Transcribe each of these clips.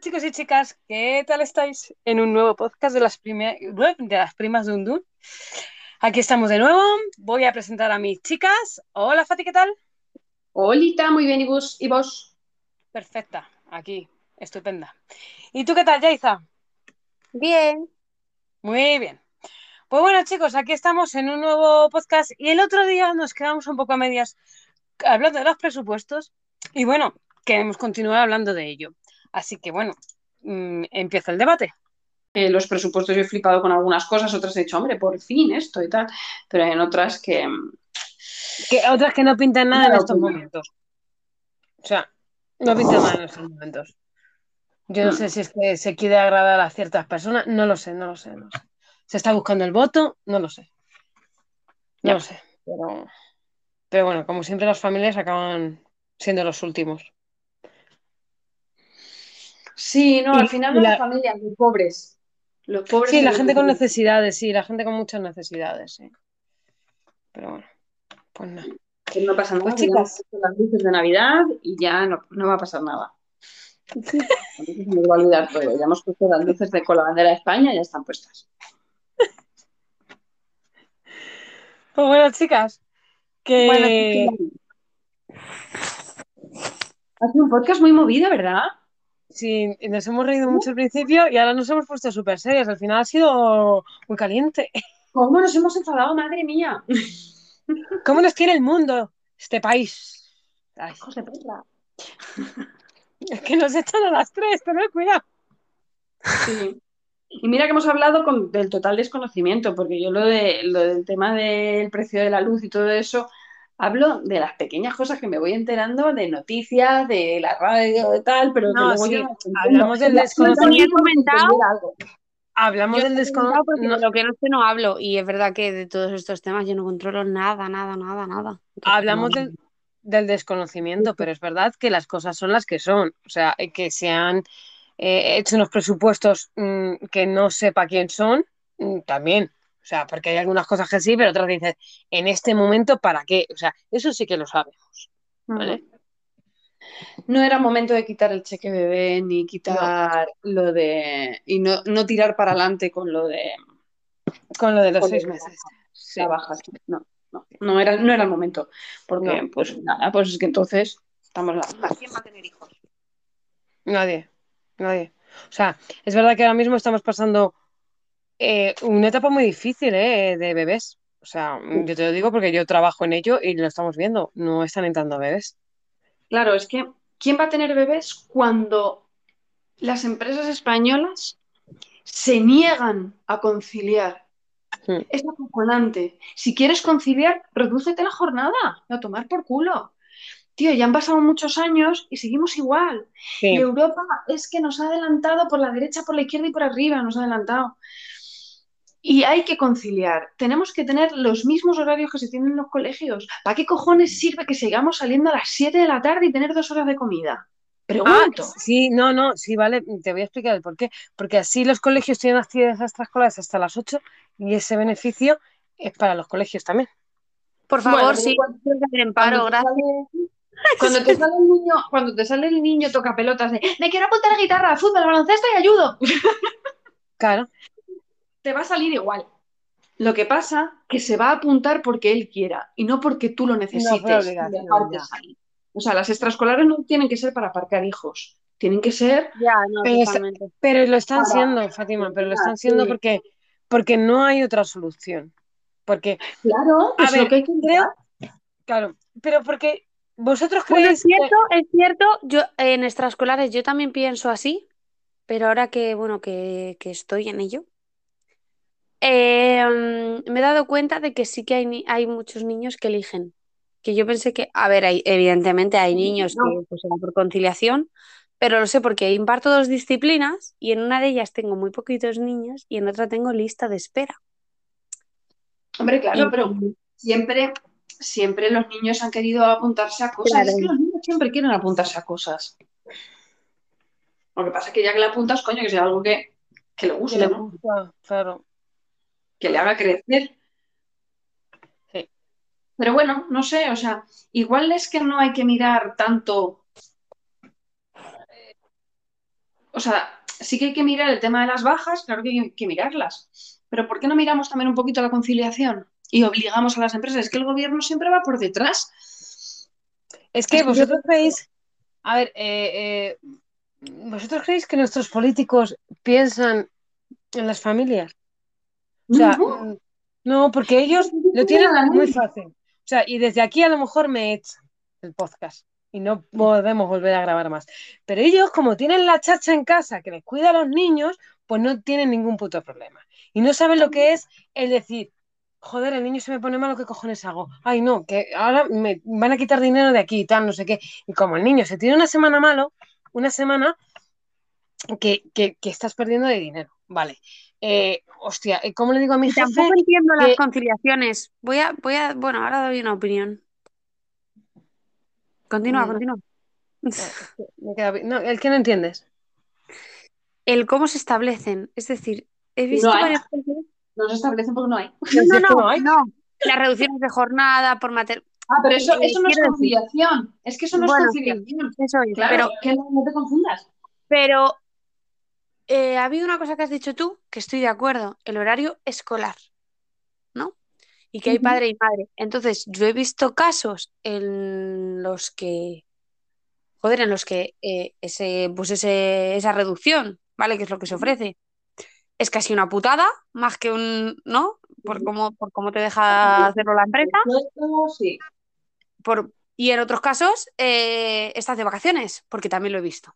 chicos y chicas, ¿qué tal estáis? En un nuevo podcast de las, prime- de las primas de Undún. Aquí estamos de nuevo. Voy a presentar a mis chicas. Hola Fati, ¿qué tal? Holita, muy bien, ¿y vos? ¿Y vos? Perfecta, aquí, estupenda. ¿Y tú qué tal, Yaiza? Bien. Muy bien. Pues bueno, chicos, aquí estamos en un nuevo podcast y el otro día nos quedamos un poco a medias hablando de los presupuestos y bueno, queremos continuar hablando de ello. Así que bueno, mm, empieza el debate. Eh, los presupuestos yo he flipado con algunas cosas, otras he dicho, hombre, por fin esto y tal, pero en otras que... mm, Que otras que no pintan nada en estos no. momentos. O sea, no pintan nada en estos momentos. Yo no Mm. sé si es que se quiere agradar a ciertas personas, no lo sé, no lo sé, no lo sé. Se está buscando el voto, no lo sé. No Ya. lo sé. Pero, pero bueno, como siempre las familias acaban siendo los últimos. Sí, no, Y- al final no la- las familias, los pobres. Los pobres. Sí, la gente con necesidades, sí, la gente con muchas necesidades, sí. Pero bueno, pues nada. Pues no pasa nada, Pues, que chicas. las luces de Navidad y ya no, no va a pasar nada. Mí se me va a olvidar todo. Ya hemos puesto las luces de con la bandera de España y ya están puestas. Pues bueno, chicas, que Bueno, ha sido un podcast muy movido, ¿verdad? Sí, nos hemos reído mucho al principio y ahora nos hemos puesto súper serias. Al final ha sido muy caliente. ¿Cómo nos hemos enfadado, madre mía? ¿Cómo nos quiere el mundo, este país? Ay, Hijos de perra. es que nos echan a las tres, tened cuidado. Sí. Y mira que hemos hablado con, del total desconocimiento, porque yo lo, de, lo del tema del precio de la luz y todo eso, hablo de las pequeñas cosas que me voy enterando de noticias, de la radio, de tal, pero No, sí, yo hablamos del desconocimiento. Hablamos Yo del desconocimiento. de lo que no sé no hablo y es verdad que de todos estos temas yo no controlo nada, nada, nada, nada. Hablamos no. del, del desconocimiento, pero es verdad que las cosas son las que son. O sea, eh, que se han eh, hecho unos presupuestos mm, que no sepa quién son, mm, también. O sea, porque hay algunas cosas que sí, pero otras dices, en este momento, ¿para qué? O sea, eso sí que lo sabemos. ¿vale? No era momento de quitar el cheque bebé ni quitar lo de. y no, no tirar para adelante con lo de Con lo de los Con seis meses. Sí. la baja. No, no, no era, no era el momento. Porque, No. pues nada, pues es que entonces estamos la. ¿Quién va a tener hijos? Nadie, nadie. O sea, es verdad que ahora mismo estamos pasando eh, una etapa muy difícil eh, de bebés. O sea, yo te lo digo porque yo trabajo en ello y lo estamos viendo. No están entrando bebés. Claro, es que ¿quién va a tener bebés cuando las empresas españolas se niegan a conciliar? Hmm. Es acojonante. Si quieres conciliar, redúcete la jornada, a tomar por culo. Tío, ya han pasado muchos años y seguimos igual. Sí. Y Europa es que nos ha adelantado por la derecha, por la izquierda y por arriba, nos ha adelantado. Y hay que conciliar. Tenemos que tener los mismos horarios que se tienen en los colegios. ¿Para qué cojones sirve que sigamos saliendo a las 7 de la tarde y tener dos horas de comida? Ah, Pregunto. sí, no, no, sí, vale, te voy a explicar el por qué. Porque así los colegios tienen actividades extraescolares hasta las 8 y ese beneficio es para los colegios también. Por favor, sí, en paro, gracias. sale- Cuando te sale el niño, cuando te sale el niño toca pelotas de me quiero apuntar a guitarra, fútbol, baloncesto y ayudo. Claro, Te va a salir igual. Lo que pasa que se va a apuntar porque él quiera y no porque tú lo necesites. O sea, las extraescolares no tienen que ser para aparcar hijos, tienen que ser Ya, no, Pero pero lo están Para- siendo, Fátima, pero lo están siendo Sí. porque, porque no hay otra solución. Porque, Claro, A es ver, lo que hay que creo, claro, pero porque vosotros Bueno, creéis es cierto, es cierto, yo en extraescolares yo también pienso así, pero ahora que, bueno, que, que estoy en ello, eh, mm, me he dado cuenta de que sí que hay, hay muchos niños que eligen. Que yo pensé que, a ver, hay- evidentemente hay niños no. que pues, por conciliación, pero lo sé porque imparto dos disciplinas y en una de ellas tengo muy poquitos niños y en otra tengo lista de espera. Hombre, claro, Y- pero siempre, siempre los niños han querido apuntarse a cosas. Claro. Es que los niños siempre quieren apuntarse a cosas. Lo que pasa es que ya que le apuntas, coño, que sea algo que, que le que guste, le ¿no? gusta, claro. Que le haga crecer. Sí. Pero bueno, no sé, o sea, igual es que no hay que mirar tanto o sea, sí que hay que mirar el tema de las bajas, claro que hay que mirarlas, pero ¿por qué no miramos también un poquito la conciliación y obligamos a las empresas? Es que el gobierno siempre va por detrás. Es que vosotros creéis, a ver, eh, eh, ¿vosotros creéis que nuestros políticos piensan en las familias? O sea, No. mm, no, porque ellos lo tienen muy fácil. O sea, y desde aquí a lo mejor me echan el podcast y no podemos volver a grabar más. Pero ellos, como tienen la chacha en casa que les cuida a los niños, pues no tienen ningún puto problema. Y no saben lo que es el decir, joder, el niño se me pone malo, ¿qué cojones hago? Ay, no, que ahora me van a quitar dinero de aquí y tal, no sé qué. Y como el niño se tiene una semana malo, una semana que, que, que estás perdiendo de dinero, vale. Eh, hostia, eh, ¿cómo le digo a mi jefe? tampoco entiendo las conciliaciones. Voy a, voy a, bueno, ahora doy una opinión. Continúa, Mm. continúa. Me queda. No, el que no entiendes. El cómo se establecen. Es decir, he visto No varias. No se establecen porque no hay. No, no, no hay. no. Las reducciones de jornada por mater... Ah, pero eso, Eh, eso no es decir- conciliación. Es que eso no Bueno, es conciliación. Eso es. Claro, Pero, que no te confundas. pero eh, ha habido una cosa que has dicho tú, que estoy de acuerdo. El horario escolar, ¿no? Y que hay padre y madre. Entonces, yo he visto casos en los que, joder, en los que eh, ese, pues ese, esa reducción, ¿vale? Que es lo que se ofrece. Es casi una putada, más que un, ¿no? Por cómo, por cómo te deja hacerlo la empresa. Sí. Por, y en otros casos, eh, estás de vacaciones, porque también lo he visto.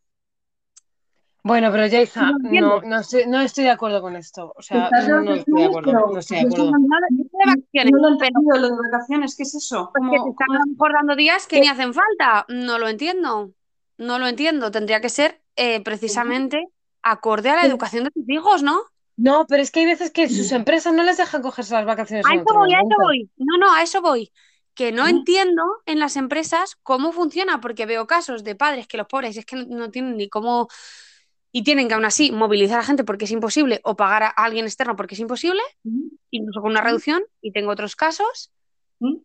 Bueno, pero Yaiza, No no, no, estoy, no estoy de acuerdo con esto. O sea, no estoy de acuerdo. pero- No estoy de acuerdo. No, no estoy de vacaciones, No lo he pero entendido, lo de vacaciones, ¿qué es eso? pues que ¿Cómo- te están cómo- a lo mejor dando días que ni hacen falta. No lo entiendo. No lo entiendo. Tendría que ser eh, precisamente acorde a la educación de tus hijos, ¿no? No, pero es que hay veces que sus empresas no les dejan cogerse las vacaciones A eso voy, a eso momento. voy. No, no, a eso voy. Que no Mm. entiendo en las empresas cómo funciona, porque veo casos de padres que los pobres es que no, no tienen ni cómo. Y tienen que aún así movilizar a gente porque es imposible, o pagar a alguien externo porque es imposible, incluso con una reducción. Y tengo otros casos ¿Mm?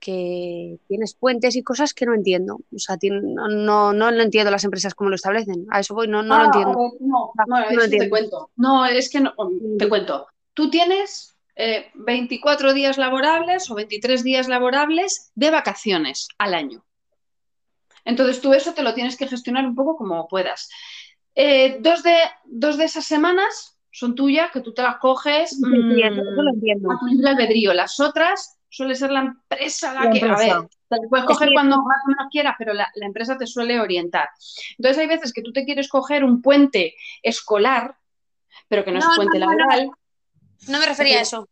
que tienes puentes y cosas que no entiendo. O sea, no, no, no lo entiendo las empresas cómo lo establecen. A eso voy, no, no Ah, lo entiendo. ver, no, No, no, no eso te entiendo. cuento. No, es que no, te cuento. Tú tienes eh, 24 días laborables o 23 días laborables de vacaciones al año. Entonces tú eso te lo tienes que gestionar un poco como puedas. Eh, dos, de, dos de esas semanas son tuyas, que tú te las coges Sí, sí, eso, eso lo mm, entiendo. a tu libre albedrío. Las otras suele ser la empresa la, La que, empresa. a ver, te las puedes Es coger cuando más o menos quieras, pero la, la empresa te suele orientar. Entonces hay veces que tú te quieres coger un puente escolar, pero que no, No, es puente no, no, no. laboral. No me refería a eso.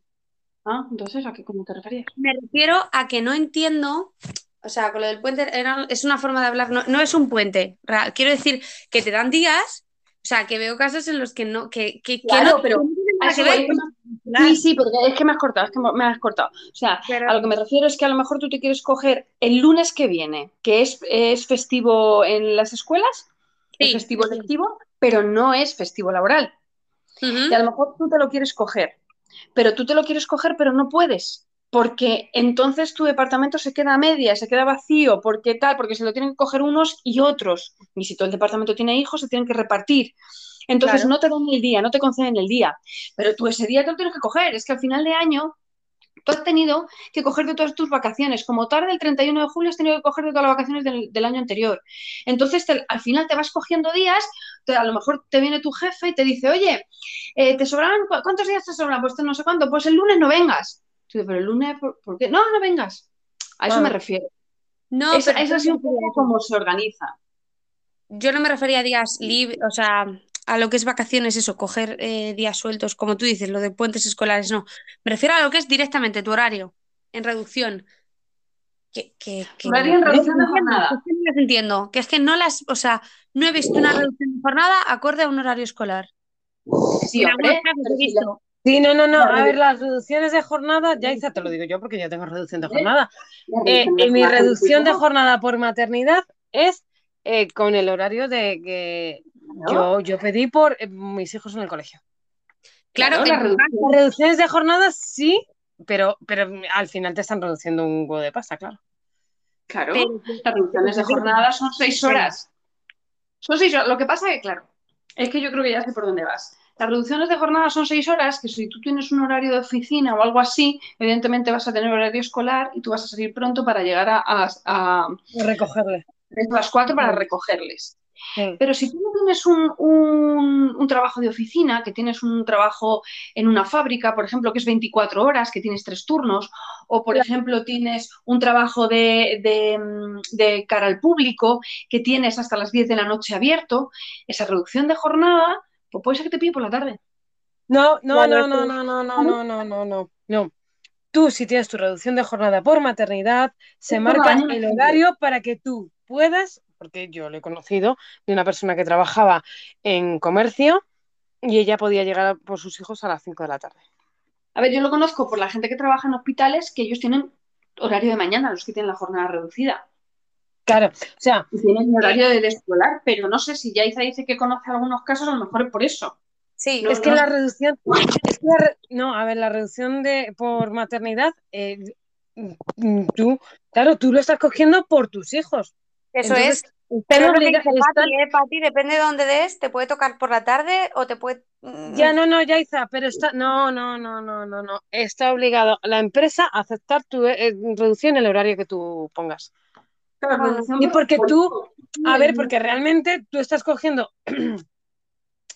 Ah, entonces, ¿a qué cómo te referías? Me refiero a que no entiendo, o sea, con lo del puente era- es una forma de hablar, no, no es un puente. Quiero decir que te dan días, o sea, que veo casos en los que no, que, que, Claro, no, pero que no que ver Sí, sí, porque es que me has cortado, es que me has cortado. O sea, Pero- a lo que me refiero es que a lo mejor tú te quieres coger el lunes que viene, que es, es festivo en las escuelas, es festivo lectivo, pero no es festivo laboral. Y a lo mejor tú te lo quieres coger, pero tú te lo quieres coger, pero no puedes, porque entonces tu departamento se queda a media, se queda vacío, porque tal, porque se lo tienen que coger unos y otros. Y si todo el departamento tiene hijos, se tienen que repartir. Entonces Claro. no te dan el día, no te conceden el día, pero tú ese día te lo tienes que coger. Es que al final de año tú has tenido que coger de todas tus vacaciones. Como tarde el 31 de julio has tenido que coger de todas las vacaciones del, del año anterior. Entonces te- al final te vas cogiendo días, te- a lo mejor te viene tu jefe y te dice, oye, eh, ¿te sobran? ¿cu- ¿Cuántos días te sobran? Pues no sé cuánto, pues el lunes no vengas. Tú dices, pero el lunes, ¿por, por qué? No, no vengas. A eso me refiero. No, es, pero es un poco eso. como se organiza. Yo no me refería a días libres, o sea, a lo que es vacaciones, eso, coger eh, días sueltos, como tú dices, lo de puentes escolares, no. Me refiero a lo que es directamente tu horario, en reducción. Que, que, que Horario en reducción de jornada. que es que no las entiendo, que es que no las, o sea, no he visto una reducción de jornada acorde a un horario escolar. Sí, hombre, he visto. Sí, no, no, no. A ver, las reducciones de jornada, Yaiza, te lo digo yo porque yo tengo reducción de ¿Eh? jornada. Eh, eh, mi reducción de jornada por maternidad es eh, con el horario de que yo, yo pedí por mis hijos en el colegio. Claro, caso, Las reducciones de jornada sí, pero, pero al final te están reduciendo un huevo de pasta, claro. Claro, pero, las reducciones de jornada son seis horas. Son seis horas. Lo que pasa es que, claro, Es que yo creo que ya sé por dónde vas. Las reducciones de jornada son seis horas, que si tú tienes un horario de oficina o algo así, evidentemente vas a tener horario escolar y tú vas a salir pronto para llegar a, a, a las cuatro para recogerles. Sí. Pero si tú no tienes un, un- un trabajo de oficina, que tienes un trabajo en una fábrica, por ejemplo, que es 24 horas, que tienes tres turnos, o por ejemplo tienes un trabajo de, de, de cara al público, que tienes hasta las 10 de la noche abierto, esa reducción de jornada, pues puede ser que te pille por la tarde. No, no, no, no, no, no, no, no, no, no, no, no. Tú, si tienes tu reducción de jornada por maternidad, se marca el horario para que tú puedas, porque yo lo he conocido de una persona que trabajaba en comercio y ella podía llegar por sus hijos a las 5 de la tarde. A ver, yo lo conozco por la gente que trabaja en hospitales, que ellos tienen horario de mañana, los que tienen la jornada reducida. Claro, o sea, tienen horario de escolar, pero no sé si Yaiza dice que conoce algunos casos, a lo mejor es por eso. Sí, No, es que no. la reducción, es que la re- no, a ver, la reducción de por maternidad, eh, tú, claro, tú lo estás cogiendo por tus hijos. eso Entonces, es. Pero Pati, ¿eh? Pati, depende de dónde des, te puede tocar por la tarde o te puede... mm, Ya, no, no, Yaiza, pero está, no, no, no, no, no, no, está obligado la empresa a aceptar tu eh, reducción el horario que tú pongas. Claro, reducción y por- porque por- tú- A ver, porque realmente tú estás cogiendo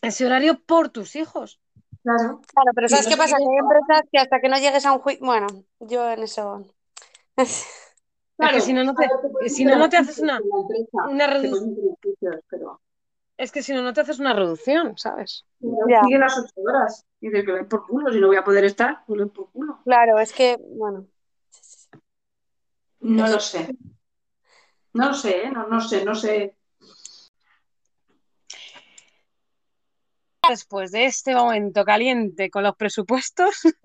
ese horario por tus hijos. Claro. Claro, pero ¿sabes qué pasa? Que hay es- empresas que hasta que no llegues a un juicio... Bueno, yo en eso... Es que si no, no te- si no, no te haces una- una te redu- ponen beneficios, pero Es que si no, no te haces una reducción, ¿sabes? Ya. sigue las ocho horas. Y dices que ven por culo, si no voy a poder estar, pues ven por culo. Claro, es que, bueno... No lo sé. No lo sé, ¿eh? no, no sé, no sé. Después de este momento caliente con los presupuestos,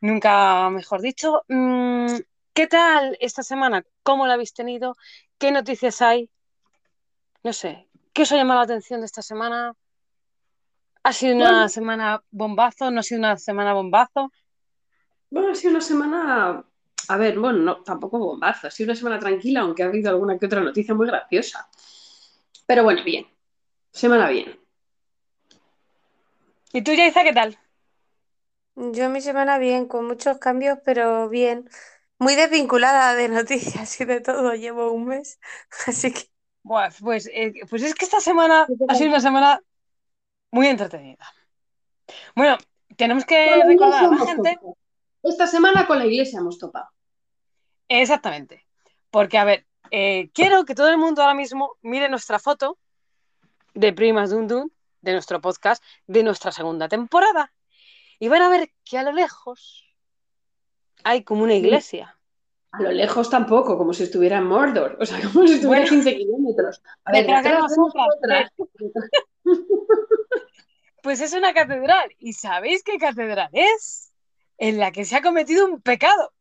nunca mejor dicho, mm, ¿qué tal esta semana? ¿Cómo la habéis tenido? ¿Qué noticias hay? No sé, ¿qué os ha llamado la atención de esta semana? ¿Ha sido una Bueno. semana bombazo? ¿No ha sido una semana bombazo? Bueno, ha sido una semana. A ver, bueno, no, tampoco bombazo. Ha sido una semana tranquila, aunque ha habido alguna que otra noticia muy graciosa. Pero bueno, bien. Semana bien. ¿Y tú, Yaiza, qué tal? Yo mi semana bien, con muchos cambios, pero bien. Muy desvinculada de noticias y de todo, llevo un mes, así que... Buah, pues, eh, pues es que esta semana ha sido una semana muy entretenida. Bueno, tenemos que recordar a la gente. Esta semana con la iglesia hemos topado. Exactamente. Porque, a ver, eh, quiero que todo el mundo ahora mismo mire nuestra foto de Primas Dun Dun, de nuestro podcast, de nuestra segunda temporada. Y van a ver que a lo lejos hay como una iglesia. A lo lejos tampoco, como si estuviera en Mordor. O sea, como si estuviera a Bueno. 15 kilómetros. A ver, Detrás de detrás de nosotras. nosotras. Pues es una catedral. ¿Y sabéis qué catedral es? En la que se ha cometido un pecado.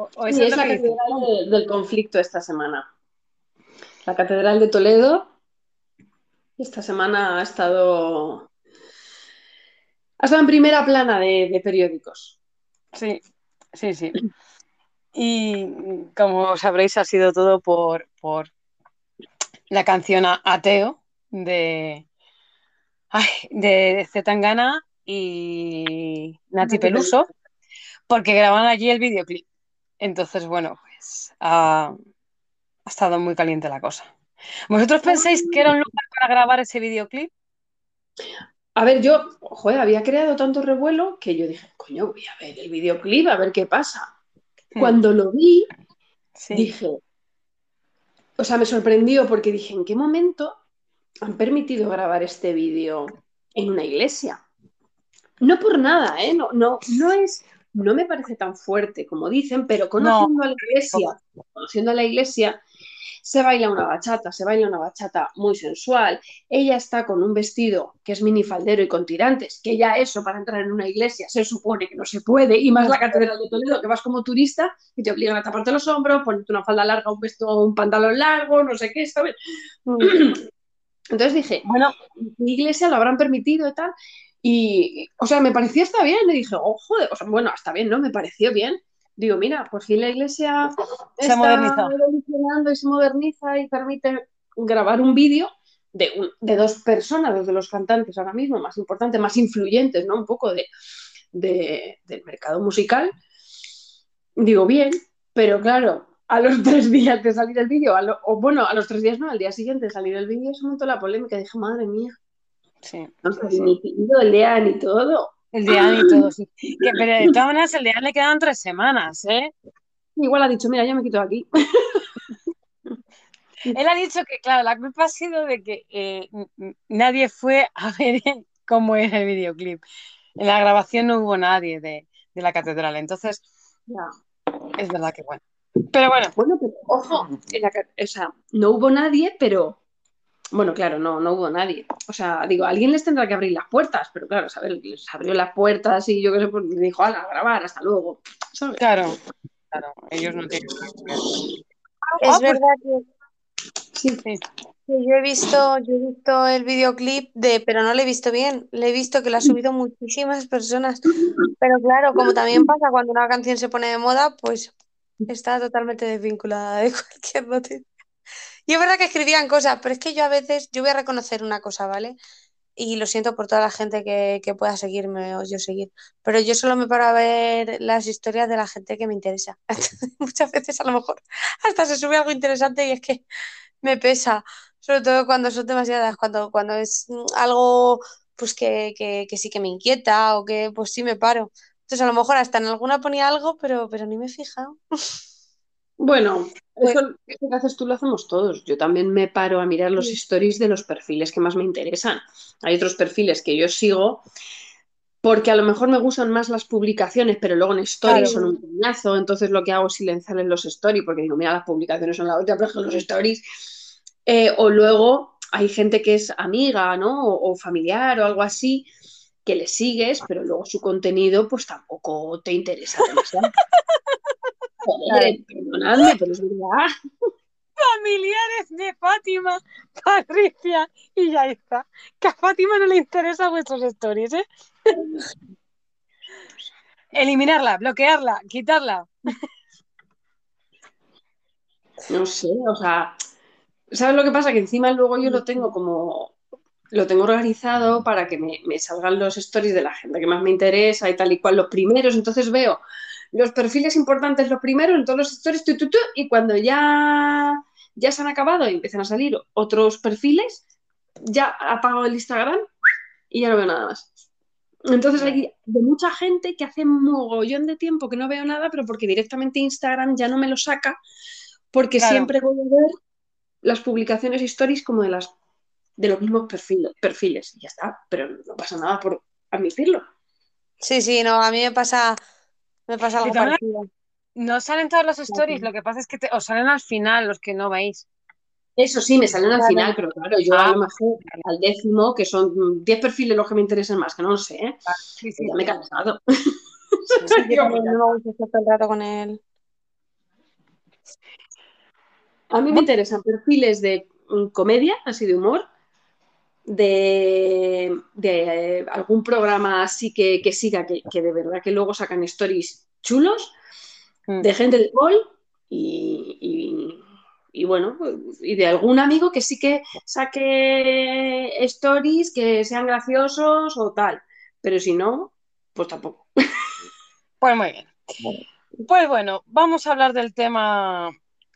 O, o eso Sí, es la que catedral de- del conflicto esta semana. La catedral de Toledo esta semana ha estado, ha estado en primera plana de, de periódicos. Sí, sí, sí. Y como sabréis, ha sido todo por, por la canción Ateo de, ay, de Zetangana y Nati Peluso, porque graban allí el videoclip. Entonces, bueno, pues ha, ha estado muy caliente la cosa. ¿Vosotros pensáis que era un lugar para grabar ese videoclip? A ver, yo, joder, había creado tanto revuelo que yo dije, coño, voy a ver el videoclip, a ver qué pasa. Cuando lo vi, Sí. dije, o sea, me sorprendió porque dije, ¿en qué momento han permitido grabar este vídeo en una iglesia? No por nada, ¿eh? No, no, no es, no me parece tan fuerte como dicen, pero conociendo a la iglesia, conociendo a la iglesia, se baila una bachata, se baila una bachata muy sensual. Ella está con un vestido que es minifaldero y con tirantes, que ya eso para entrar en una iglesia se supone que no se puede, y más la catedral de Toledo, que vas como turista y te obligan a taparte los hombros, ponerte una falda larga, un vestido, un pantalón largo, no sé qué, ¿sabes? Entonces dije, Bueno, ¿qué iglesia lo habrán permitido y tal? Y, o sea, me pareció hasta bien, y dije, oh, joder, o sea, bueno, hasta bien, ¿no? Me pareció bien. Digo, mira, por fin la iglesia Se está modernizó. evolucionando y se moderniza y permite grabar un vídeo de, un- de dos personas, dos de los cantantes ahora mismo más importantes, más influyentes, ¿no? Un poco de, de- del mercado musical. Digo, bien, pero claro, a los tres días de salir el vídeo, o bueno, a los tres días no, al día siguiente de salir el vídeo, se montó la polémica. Dije, madre mía, Sí. ni el día ni todo. El de Anne y todo, sí. Que, pero de todas maneras, el de Anne le quedan tres semanas, ¿eh? Igual ha dicho, mira, yo me quito de aquí. Él ha dicho que, claro, la culpa ha sido de que eh, nadie fue a ver cómo era el videoclip. En la grabación no hubo nadie de, de la catedral, entonces Ya. es verdad que bueno. Pero bueno, Bueno, pero ojo, en la ca- o sea, no hubo nadie, pero bueno, claro, no, no hubo nadie. O sea, digo, alguien les tendrá que abrir las puertas, pero claro, ¿sabes? Les abrió las puertas y yo qué sé, pues me dijo, ala, a grabar, hasta luego. ¿sabes? claro, claro, ellos no tienen. Es Ah, pues- verdad que, Sí. Sí. que yo he visto, yo he visto el videoclip de, pero no lo he visto bien. Le he visto que lo ha subido muchísimas personas. Pero claro, como también pasa cuando una canción se pone de moda, pues está totalmente desvinculada de cualquier noticia. Y es verdad que escribían cosas, pero es que yo a veces, yo voy a reconocer una cosa, ¿vale? Y lo siento por toda la gente que, que pueda seguirme o yo seguir, pero yo solo me paro a ver las historias de la gente que me interesa. Muchas veces a lo mejor hasta se sube algo interesante y es que me pesa, sobre todo cuando son demasiadas, cuando, cuando es algo pues que, que, que sí que me inquieta o que pues sí me paro. Entonces a lo mejor hasta en alguna ponía algo, pero, pero ni me he fijado. Bueno, Pues- eso, que haces tú lo hacemos todos. Yo también me paro a mirar los stories de los perfiles que más me interesan. Hay otros perfiles que yo sigo porque a lo mejor me gustan más las publicaciones, pero luego en stories Claro. son un coñazo. Entonces lo que hago es silenciarles los stories porque digo, mira, las publicaciones son la otra, pero los stories. Eh, o luego hay gente que es amiga, ¿no? O, o familiar o algo así que le sigues, pero luego su contenido pues tampoco te interesa demasiado. Joder, perdonadme, pero es verdad. familiares de Fátima, Patricia y Yaiza. Que a Fátima no le interesa vuestros stories, ¿eh? Eliminarla, bloquearla, quitarla. No sé, o sea, ¿sabes lo que pasa? Que encima luego yo lo tengo como, lo tengo organizado para que me, me salgan los stories de la gente que más me interesa y tal y cual, los primeros, entonces veo los perfiles importantes los primeros en todos los stories, tu, tu, tu, y cuando ya, ya se han acabado y empiezan a salir otros perfiles, ya apago el Instagram y ya no veo nada más. Entonces hay de mucha gente que hace un mogollón de tiempo que no veo nada, pero porque directamente Instagram ya no me lo saca, porque Claro. siempre voy a ver las publicaciones y stories como de las de los mismos perfiles, perfiles. Y ya está, pero no pasa nada por admitirlo. Sí, sí, no, a mí me pasa, me pasa algo parecido. No salen todos los stories, lo que pasa es que te- os salen al final los que no veis. Eso sí, me salen al final, pero claro, yo a Ah, lo mejor al décimo, que son 10 perfiles los que me interesan más, que no lo sé, ¿eh? Sí, sí, ya me he cansado. Yo no me gusta estar todo el rato con él. A mí me interesan perfiles de mm, comedia, así de humor, de, de, algún programa así que, que siga, que, que de verdad que luego sacan stories chulos, Mm. de gente de gol y, y- y bueno, y de algún amigo que sí que saque stories que sean graciosos o tal. Pero si no, pues tampoco. Pues muy bien. Pues bueno, vamos a hablar del tema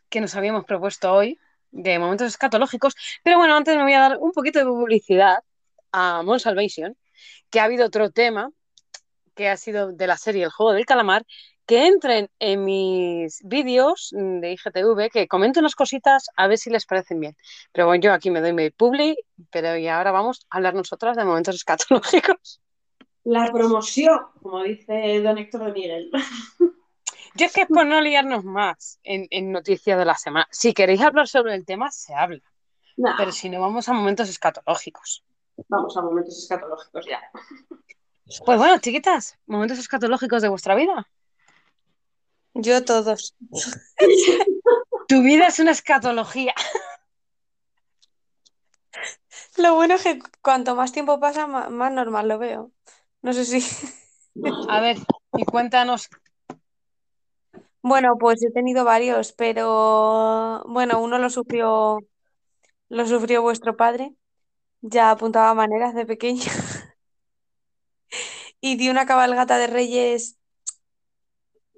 que nos habíamos propuesto hoy, de momentos escatológicos. Pero bueno, antes me voy a dar un poquito de publicidad a Mon Salvation, que ha habido otro tema que ha sido de la serie El juego del calamar, que entren en mis vídeos de IGTV, que comenten unas cositas a ver si les parecen bien. Pero bueno, yo aquí me doy mi publi, pero y ahora vamos a hablar nosotras de momentos escatológicos. La promoción, como dice don Héctor de Miguel. Yo es que es por no liarnos más en, en noticias de la semana. Si queréis hablar sobre el tema, se habla. Pero si no, vamos a momentos escatológicos. vamos a momentos escatológicos ya. Pues bueno, chiquitas, momentos escatológicos de vuestra vida. Yo todos. Tu vida es una escatología. Lo bueno es que cuanto más tiempo pasa, más, normal lo veo. No sé si. A ver, y cuéntanos. Bueno, pues he tenido varios, pero bueno, uno lo sufrió, lo sufrió vuestro padre. ya apuntaba maneras de pequeña. Y di una cabalgata de reyes.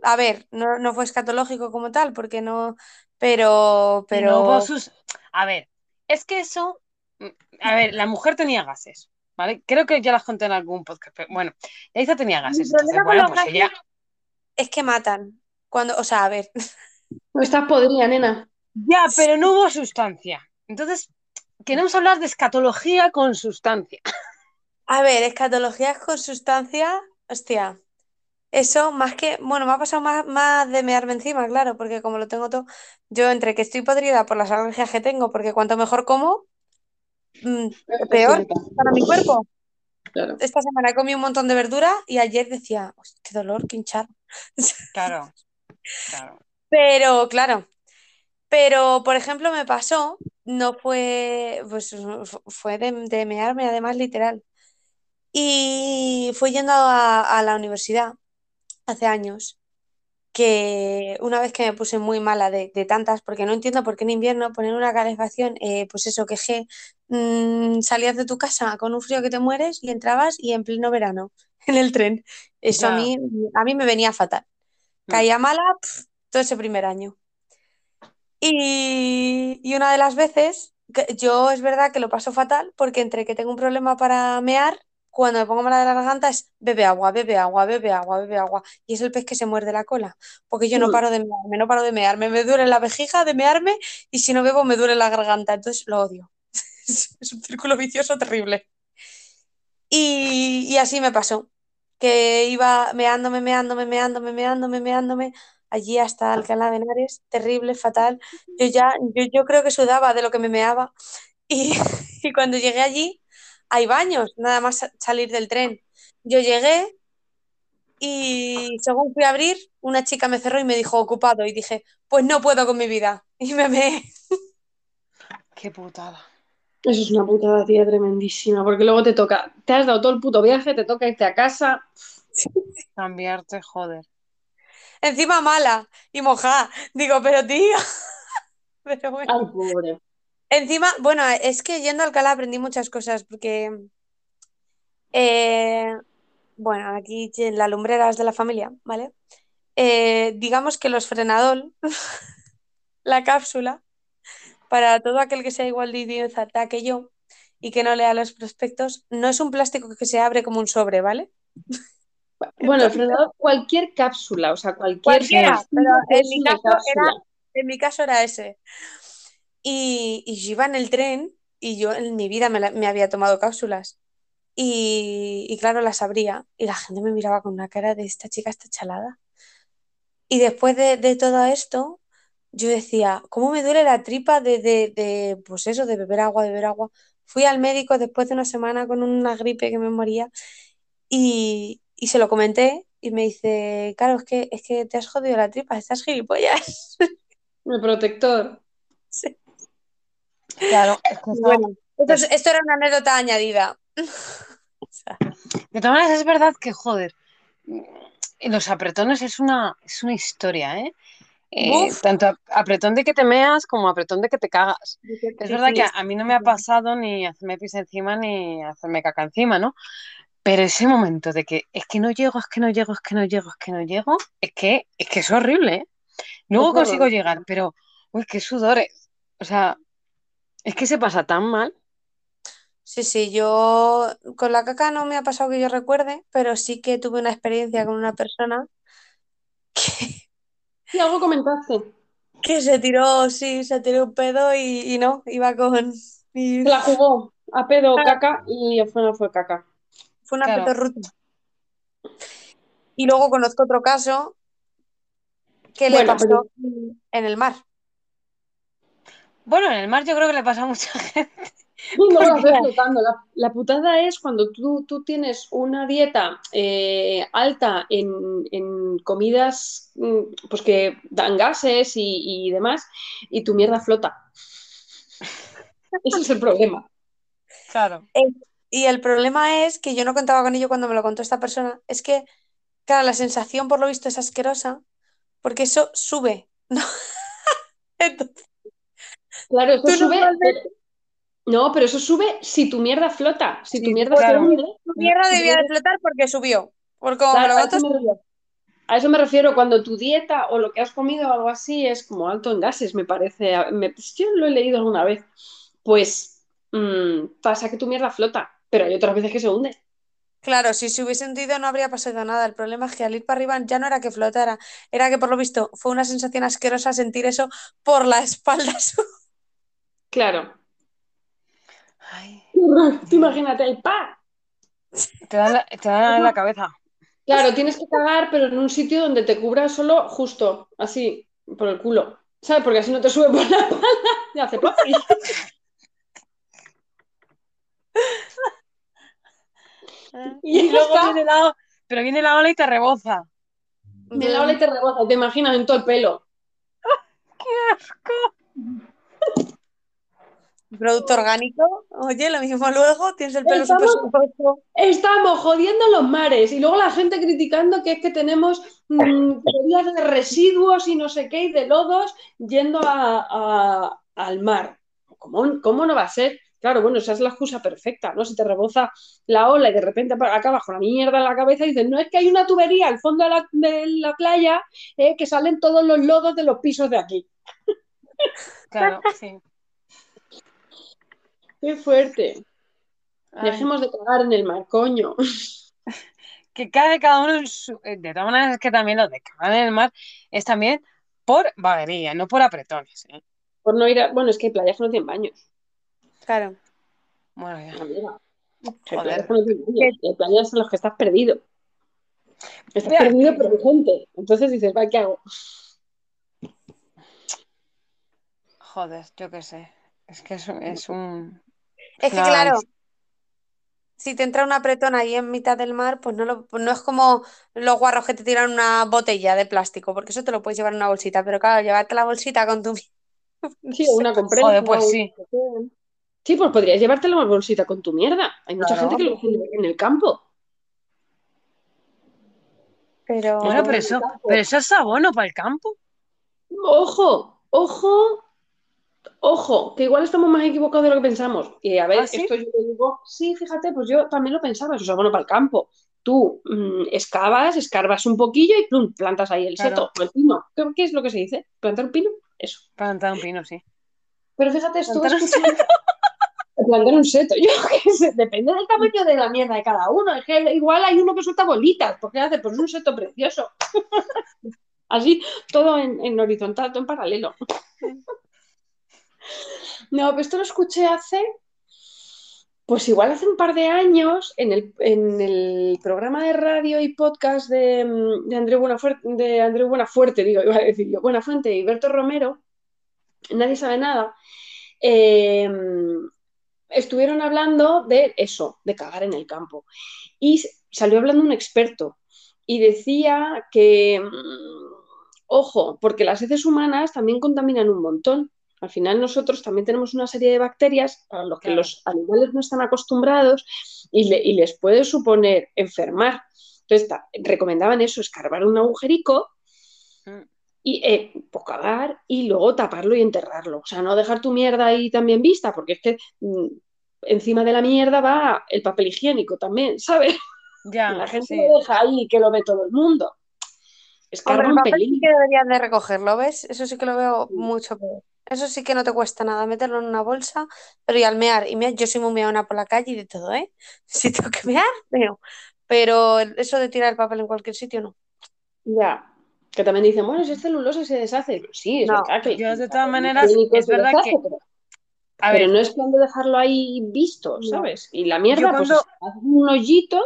A ver, no, no fue escatológico como tal, porque no. Pero, Que no hubo pero. sus... A ver, es que eso... mm, A ver, la mujer tenía gases, ¿vale? Creo que ya las conté en algún podcast, pero bueno, Yaiza tenía gases, entonces, bueno, pues ella... es que matan. Cuando, o sea, a ver. Estás podrida, nena. Ya, pero no hubo sustancia. Entonces, queremos hablar de escatología con sustancia. A ver, escatologías con sustancia. Hostia. Eso más que. Bueno, me ha pasado más, más de mearme encima, claro, porque como lo tengo todo. Yo entre que estoy podrida por las alergias que tengo, porque cuanto mejor como, mm, peor para mi cuerpo. Claro. Esta semana comí un montón de verdura y ayer decía, "Uy, qué dolor, qué hinchado. Claro, claro. Pero, claro, pero por ejemplo me pasó, no fue, pues fu- fue de, de mearme además literal. Y fue yendo a, a la universidad hace años, que una vez que me puse muy mala de, de tantas, porque no entiendo por qué en invierno poner una calefacción, eh, pues eso, que G, mm, salías de tu casa con un frío que te mueres y entrabas y en pleno verano en el tren. Eso a mí, a mí me venía fatal. Mm. Caía mala pf, todo ese primer año. Y, y una de las veces, que yo es verdad que lo paso fatal porque entre que tengo un problema para mear, cuando me pongo mala de la garganta es bebe agua, bebe agua, bebe agua, bebe agua. Y es el pez que se muerde la cola. Porque yo no Mm. paro de mearme, no paro de mearme. Me duele la vejiga de mearme y si no bebo me duele la garganta. Entonces lo odio. Es un círculo vicioso terrible. Y, y así me pasó, que iba meándome, meándome, meándome, meándome, meándome, allí hasta Alcalá de Henares, terrible, fatal. Yo ya, yo, yo creo que sudaba de lo que me meaba. Y, y cuando llegué allí, hay baños, nada más sa- salir del tren. Yo llegué y según fui a abrir, una chica me cerró y me dijo ocupado y dije, pues no puedo con mi vida. Y me meé. Qué putada. Eso es una putada, tía, tremendísima. Porque luego te toca, te has dado todo el puto viaje, te toca irte a casa. Cambiarte, joder. Encima mala y mojada. Digo, pero tío. Pero bueno. Ay, pobre. Encima, bueno, es que yendo a Alcalá aprendí muchas cosas porque, eh, bueno, aquí en la lumbrera es de la familia, ¿vale? Eh, digamos que los frenadol, la cápsula, para todo aquel que sea igual de idiota que yo y que no lea los prospectos, no es un plástico que se abre como un sobre, ¿vale? Bueno, frenador, cualquier cápsula, o sea, cualquier Cualquiera, pero en mi caso era, cápsula. en mi caso era ese. Y, y yo iba en el tren y yo en mi vida me, la- me había tomado cápsulas. Y, y claro, las abría y la gente me miraba con una cara de esta chica está chalada. Y después de, de todo esto, yo decía, ¿cómo me duele la tripa de, de, de, pues eso, de beber agua, de beber agua? Fui al médico después de una semana con una gripe que me moría y, y se lo comenté y me dice, claro, es que, es que te has jodido la tripa, estás gilipollas. El protector. Sí. Claro, es que Bueno, esto, es- esto era una anécdota añadida. O sea, De todas maneras, es verdad que, joder, los apretones es una, es una historia, ¿eh? Eh, tanto ap- apretón de que te meas como apretón de que te cagas. Es verdad sí, que a, a mí no me ha pasado ni hacerme pis encima ni hacerme caca encima, ¿no? Pero ese momento de que es que no llego, es que no llego, es que no llego, es que no llego, es que es, que es horrible, ¿eh? Luego consigo llegar, pero, uy, qué sudores. O sea, es que se pasa tan mal. Sí, sí, yo con la caca no me ha pasado que yo recuerde, pero sí que tuve una experiencia con una persona Sí, algo comentaste. que se tiró, sí, se tiró un pedo y, y no, iba con... y Se la jugó a pedo o caca y al final fue caca. fue una Claro. petorruta. Y luego conozco otro caso que le pasó pero- en el mar. Bueno, en el mar yo creo que le pasa a mucha gente. Y luego la Porque- ves flotando. La, la putada es cuando tú, tú tienes una dieta eh, alta en, en comidas mm, pues que dan gases y, y demás, y tu mierda flota. Ese es el problema. Claro. Y el problema es que yo no contaba con ello cuando me lo contó esta persona. Es que, claro, la sensación por lo visto es asquerosa porque eso sube, ¿no? Entonces, Claro, esto Tú sube, normalmente- No, pero eso sube si tu mierda flota. Si tu mierda claro. se hunde. Tu mierda debía de flotar porque subió. Por como Claro, me lo a, eso me refiero. A eso me refiero cuando tu dieta o lo que has comido o algo así es como alto en gases, me parece. Me- yo lo he leído alguna vez. Pues mm, pasa que tu mierda flota, pero hay otras veces que se hunde. Claro, si se hubiese hundido no habría pasado nada. El problema es que al ir para arriba ya no era que flotara, era que por lo visto fue una sensación asquerosa sentir eso por la espalda. Claro. Ay, Qué horror. Tú imagínate ahí, ¡pa! te da la, te da en la cabeza. Claro, tienes que cagar, pero en un sitio donde te cubra solo justo, así, por el culo. ¿Sabes? Porque así no te sube por la espalda y hace plop. y- Y luego está. viene la, pero viene la ola y te reboza. De la ola y te rebota, te imaginas en todo el pelo. Producto orgánico, oye, lo mismo luego, tienes el pelo súper Estamos-. Estamos jodiendo los mares y luego la gente criticando que es que tenemos mm, teorías de residuos y no sé qué y de lodos yendo a- a- al mar. ¿Cómo, cómo no va a ser? Claro, bueno, esa es la excusa perfecta, ¿no? Si te reboza la ola y de repente acabas con la mierda en la cabeza y dices, no es que hay una tubería al fondo de la, de la playa eh, que salen todos los lodos de los pisos de aquí. Claro, sí. ¡Qué fuerte! Ay, Dejemos de cagar en el mar, coño. que cae cada uno en su... eh, De todas maneras, es que también lo de cagar en el mar es también por vaguería, no por apretones. ¿eh? Por no ir a... Bueno, es que hay playas que no tienen baños. Claro. Bueno, ya. Amiga. Hay Joder. playas que no tienen baños. Hay playas en las que estás perdido. Estás perdido pero hay gente. Entonces dices, va, ¿qué hago? Joder, yo qué sé. Es que es un... Es que claro, es- si te entra un apretón ahí en mitad del mar, pues no, lo, pues no es como los guarros que te tiran una botella de plástico, porque eso te lo puedes llevar en una bolsita, pero claro, llevarte la bolsita con tu... Sí, una compresa. Joder, pues sí. Sí, pues podrías llevártela en una bolsita con tu mierda. Hay mucha Claro. gente que lo hace en el campo. Pero Bueno, pero eso, pero eso es abono para el campo. Ojo, ojo, ojo, que igual estamos más equivocados de lo que pensamos. Y a ver, ¿Ah, sí? esto yo te digo, sí, fíjate, pues yo también lo pensaba, eso es bueno para el campo. Tú mm, excavas, escarbas un poquillo y plum, plantas ahí el Claro. seto el pino. ¿Qué, qué es lo que se dice? ¿Plantar un pino? Eso. Plantar un pino, sí. Pero fíjate, estuve Plantar un escuchando. Plantar un seto, yo qué sé, depende del tamaño de la mierda de cada uno. Es que igual hay uno que suelta bolitas, porque hace pues un seto precioso. Así, todo en, en horizontal, todo en paralelo. No, pero esto lo escuché hace, pues igual hace un par de años, en el, en el programa de radio y podcast de, mm, de Andreu Buenafuerte, digo, iba a decir yo, Buenafuente y Berto Romero, nadie sabe nada. eh, estuvieron hablando de eso, de cagar en el campo. Y salió hablando un experto y decía que, mm, ojo, porque las heces humanas también contaminan un montón. Al final nosotros también tenemos una serie de bacterias para los que los animales no están acostumbrados y, le- y les puede suponer enfermar. Entonces ta- recomendaban eso, escarbar un agujerico Mm. y eh, pues cagar y luego taparlo y enterrarlo. O sea, no dejar tu mierda ahí también vista, porque es que mm, encima de la mierda va el papel higiénico también, ¿sabes? Ya, la gente sí. lo deja ahí que lo ve todo el mundo. Escarba Hombre, el un papel pelín. sí que deberían de recogerlo, ¿ves? Eso sí que lo veo mucho peor. Eso sí que no te cuesta nada meterlo en una bolsa, pero y al mear, y mear, yo soy muy meona por la calle y de todo, ¿eh? Si tengo que mear, meo. Pero eso de tirar el papel en cualquier sitio, no. Ya. Que también dicen, bueno, si es celulosa y se deshace. Sí, es No, verdad que. yo de todas maneras, higiénico es se verdad deshace, que- Pero, A pero ver, no es plan de dejarlo ahí visto, No. ¿sabes? Y la mierda, pues cuando- haces un hoyito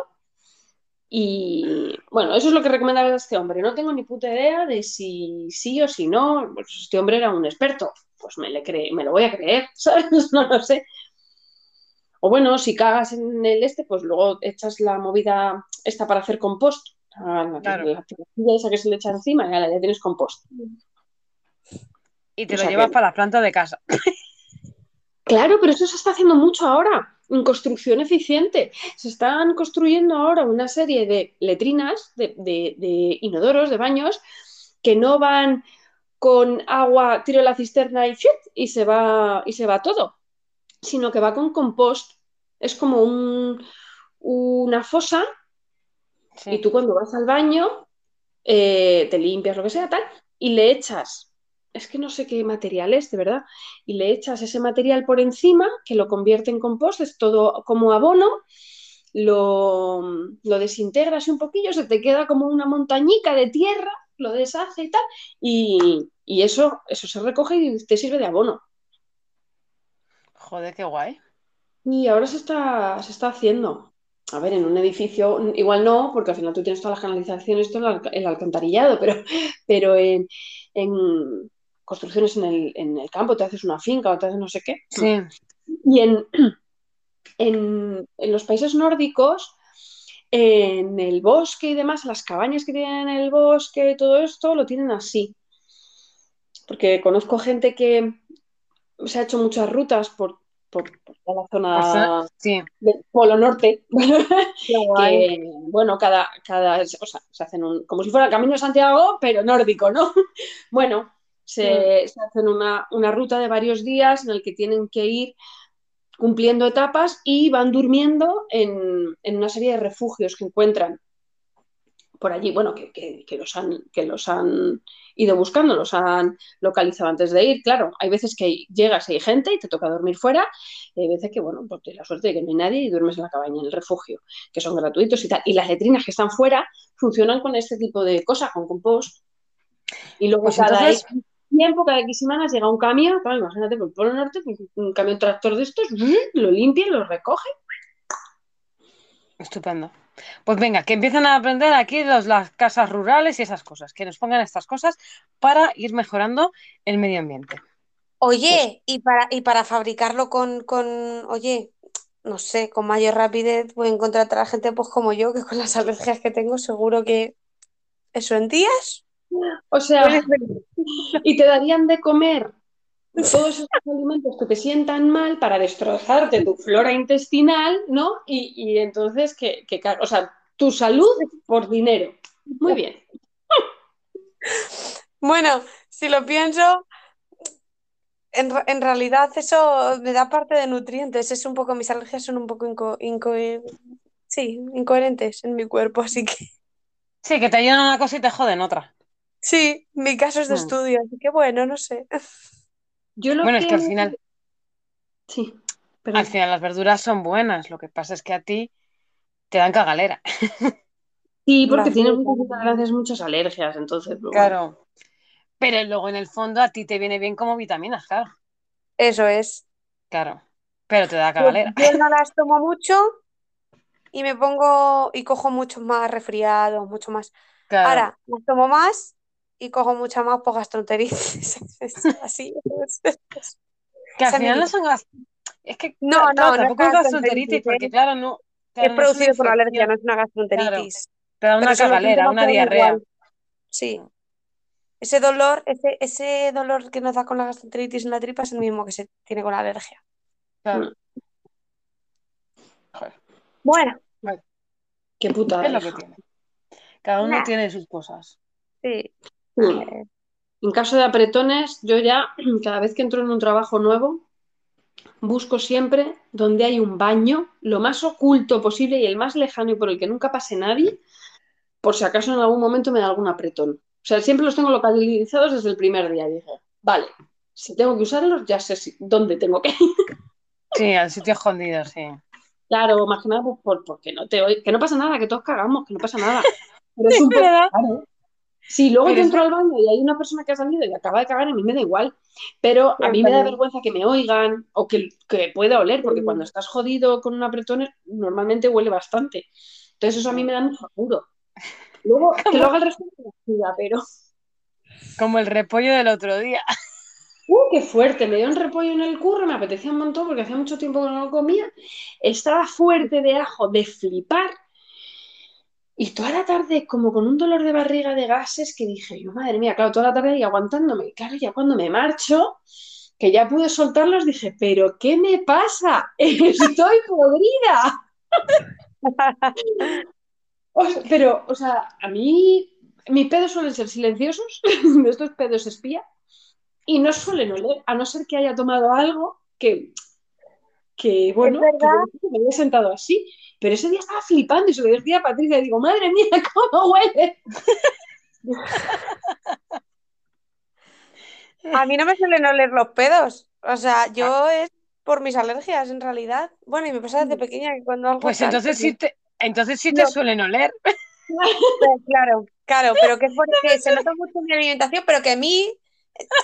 y. Bueno, eso es lo que recomendaba este hombre. No tengo ni puta idea de si sí o si no. Pues este hombre era un experto. Pues me, le cre- me lo voy a creer, ¿sabes? No lo sé. O bueno, si cagas en el este, pues luego echas la movida esta para hacer compost. La, Claro. la esa que se le echa encima, ya, ya tienes compost. y te o lo llevas que- para las plantas de casa. Claro, pero eso se está haciendo mucho ahora, en construcción eficiente. Se están construyendo ahora una serie de letrinas, de, de- de inodoros, de baños, que no van con agua, tiro la cisterna y se va y se va todo. sino que va con compost. Es como un, una fosa Sí. y tú cuando vas al baño eh, te limpias lo que sea, tal, y le echas, es que no sé qué material es, de verdad, y le echas ese material por encima que lo convierte en compost, es todo como abono, lo, lo desintegras un poquillo, se te queda como una montañica de tierra, lo deshace y tal, y, y eso, eso se recoge y te sirve de abono. Joder, qué guay. Y ahora se está, se está haciendo. A ver, en un edificio igual no, porque al final tú tienes todas las canalizaciones, todo el, alca- el alcantarillado, pero, pero en, en construcciones en el, en el campo te haces una finca o te haces no sé qué. Sí. Y en, en, en los países nórdicos, en el bosque y demás, las cabañas que tienen en el bosque, todo esto lo tienen así. Porque conozco gente que se ha hecho muchas rutas por, por, por toda la zona sí. del Polo Norte, que, bueno, cada, cada, o sea, se hacen un, como si fuera el Camino de Santiago, pero nórdico, ¿no? Bueno, se, se hacen una, una ruta de varios días en el que tienen que ir cumpliendo etapas y van durmiendo en, en una serie de refugios que encuentran por allí, bueno, que, que- que los han, que los han ido buscando, los han localizado antes de ir. Claro, hay veces que llegas y hay gente y te toca dormir fuera, y hay veces que, bueno, pues tienes la suerte de que no hay nadie y duermes en la cabaña, en el refugio, que son gratuitos y tal. Y las letrinas que están fuera funcionan con este tipo de cosas, con compost. Y luego Pues cada entonces- X tiempo, cada X semanas llega un camión, claro, imagínate, por el Polo Norte, pues, un camión tractor de estos, lo limpia, lo recoge. Estupendo. Pues venga, que empiecen a aprender aquí los, las casas rurales y esas cosas, que nos pongan estas cosas para ir mejorando el medio ambiente. Oye, y para, y para fabricarlo con, con, oye, no sé, con mayor rapidez pueden contratar a gente pues como yo, que con las alergias que tengo seguro que eso en días. O sea. y te darían de comer todos esos alimentos que te sientan mal para destrozarte tu flora intestinal, ¿no? Y, y entonces, que, que, o sea, tu salud por dinero. Muy bien. Bueno, si lo pienso, en, en realidad eso me da parte de nutrientes. Es un poco, mis alergias son un poco inco- inco- sí, incoherentes en mi cuerpo, así que Sí, que te ayudan una cosa y te joden otra. Sí, mi caso es de estudio, así que bueno, no sé. Yo lo Bueno, es que... que al final, Sí, perdón. al final las verduras son buenas. Lo que pasa es que a ti te dan cagalera. Sí, porque tienes muchas muchas alergias, entonces, pues, bueno. Claro. Pero luego en el fondo a ti te viene bien como vitaminas, claro. Eso es. Claro. Pero te da cagalera. yo no las tomo mucho y me pongo y cojo muchos más resfriados, mucho más. Claro. Ahora, las tomo más y cojo mucha más por gastroenteritis. Es así. es- es- Que al final no son. Es que, No, claro, no, claro, no es tampoco es gastroenteritis, porque claro, no... Es claro, producido por alergia, no es una gastroenteritis. Te da una cagalera, una diarrea. igual. Sí. Ese dolor, ese, ese dolor que nos da con la gastroenteritis en la tripa es el mismo que se tiene con la alergia. Claro. Joder, Bueno, Qué putada. es lo que tiene. Cada uno Nah. tiene sus cosas. sí. En caso de apretones, yo ya, cada vez que entro en un trabajo nuevo, busco siempre donde hay un baño, lo más oculto posible y el más lejano y por el que nunca pase nadie, por si acaso en algún momento me da algún apretón. O sea, siempre los tengo localizados desde el primer día. Dije, vale, si tengo que usarlos, ya sé si- dónde tengo que ir. Sí, al sitio escondido, sí. Claro, más que nada, pues, por- porque no te que no pasa nada, que todos cagamos, que no pasa nada. Pero es un poco. Si luego Pero yo entro al baño y hay una persona que ha salido y acaba de cagar, a mí me da igual. Pero a mí me da vergüenza que me oigan o que, que pueda oler, porque Mm. cuando estás jodido con un apretón, normalmente huele bastante. Entonces eso a mí me da mucho apuro. Luego, que lo haga el resto de la vida, pero... Como el repollo del otro día. ¡Uh, qué fuerte! Me dio un repollo en el curro, me apetecía un montón porque hacía mucho tiempo que no lo comía. Estaba fuerte de ajo, de flipar. Y toda la tarde, como con un dolor de barriga de gases, que dije yo, madre mía, claro, toda la tarde ahí aguantándome. Y claro, ya cuando me marcho, que ya pude soltarlos, dije, ¿pero qué me pasa? Estoy podrida. O sea, pero, o sea, a mí mis pedos suelen ser silenciosos, estos pedos espía, y no suelen oler, a no ser que haya tomado algo que, que bueno, que me había sentado así. Pero ese día estaba flipando y se lo decía a Patricia y digo, madre mía, ¿cómo huele? A mí no me suelen oler los pedos. O sea, yo es por mis alergias en realidad. Bueno, y me pasa desde pequeña que cuando algo Pues entonces sí te, entonces sí te No. suelen oler. Pues claro, claro, pero que es porque se nota mucho en mi alimentación, pero que a mí,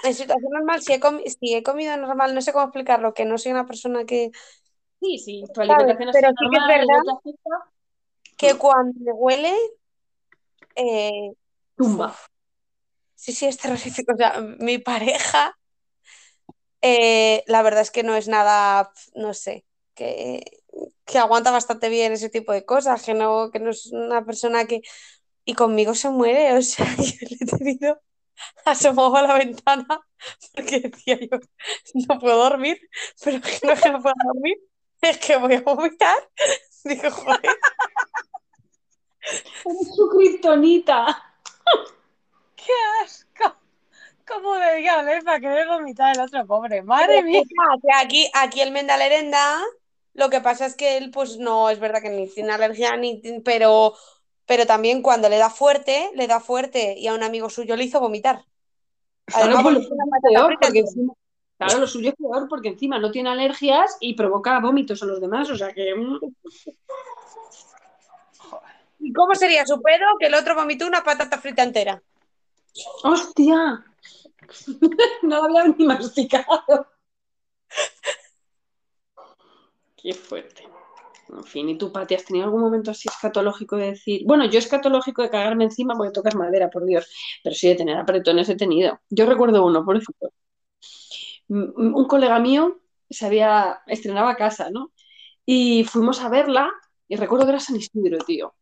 en situación normal, si he, comi- si he comido normal, no sé cómo explicarlo, que no soy una persona que, Sí, sí, tu ¿Sabes? alimentación Pero es sí que es verdad. no te afecta, que cuando huele, eh, tumba. sí, sí, es terrorífico. O sea, mi pareja, eh, la verdad es que no es nada, no sé, que, que aguanta bastante bien ese tipo de cosas, que no, que no es una persona que... Y conmigo se muere, o sea, yo le he tenido asomado a la ventana porque decía yo, no puedo dormir, pero que no que no puedo dormir, es que voy a vomitar. Digo, joder, Eres su kriptonita. ¡Qué asco! ¿Cómo debía oler para querer vomitar el otro pobre? ¡Madre mía! Que aquí, aquí el Mendalerenda, lo que pasa es que él, pues no, es verdad que ni tiene alergia, ni, pero, pero también cuando le da fuerte, le da fuerte y a un amigo suyo le hizo vomitar. Además, pues claro, lo suyo es peor porque encima no tiene alergias y provoca vómitos a los demás, o sea que mm, ¿Y cómo sería su pedo que el otro vomitó una patata frita entera? ¡hostia! No lo había ni masticado. Qué fuerte. En fin, ¿y tú, Pati, has tenido algún momento así escatológico de decir, bueno, yo escatológico de cagarme encima porque tocas madera, por Dios, pero sí de tener apretones he tenido. Yo recuerdo uno, por ejemplo. Un colega mío se había estrenaba casa, ¿no? Y fuimos a verla y recuerdo que era San Isidro, tío.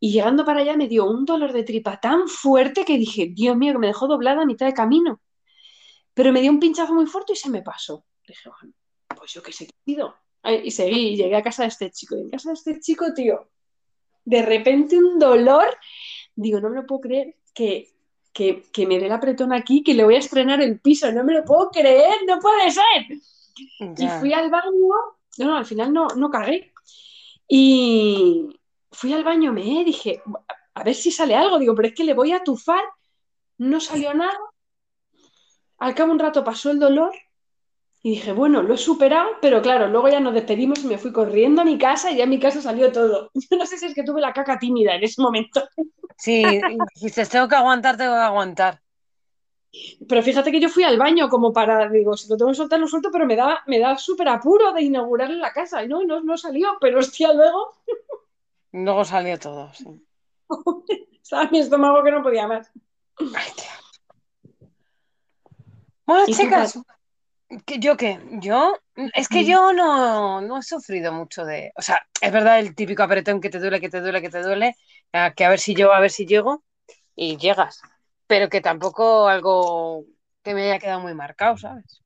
Y llegando para allá me dio un dolor de tripa tan fuerte que dije, Dios mío, que me dejó doblada a mitad de camino. Pero me dio un pinchazo muy fuerte y se me pasó. Dije, bueno, pues yo qué sé qué Y seguí, y llegué a casa de este chico. Y en casa de este chico, tío, de repente un dolor. Digo, no me lo puedo creer que, que, que me dé el apretón aquí, que le voy a estrenar el piso. No me lo puedo creer, no puede ser. Y fui al baño, no, no, al final no, no cagué. Y fui al baño, me dije, a ver si sale algo. Digo, pero es que le voy a tufar. No salió nada. Al cabo un rato pasó el dolor y dije, bueno, lo he superado, pero claro, luego ya nos despedimos y me fui corriendo a mi casa y ya en mi casa salió todo. Yo no sé si es que tuve la caca tímida en ese momento. Sí, dijiste, tengo que aguantar, tengo que aguantar. Pero fíjate que yo fui al baño como para, digo, si lo tengo que soltar, lo suelto, pero me da, me da súper apuro de inaugurarle la casa. Y no, no, no salió, pero hostia, luego Luego salió todo, sí. estaba mi estómago que no podía más. Ay, tío. Bueno, ¿Y tú, chicas, ¿qué- ¿yo qué? Yo, es que yo no, no he sufrido mucho de, o sea, es verdad el típico apretón que te duele, que te duele, que te duele, que a ver si llego, a ver si llego, y llegas, pero que tampoco algo que me haya quedado muy marcado, ¿sabes?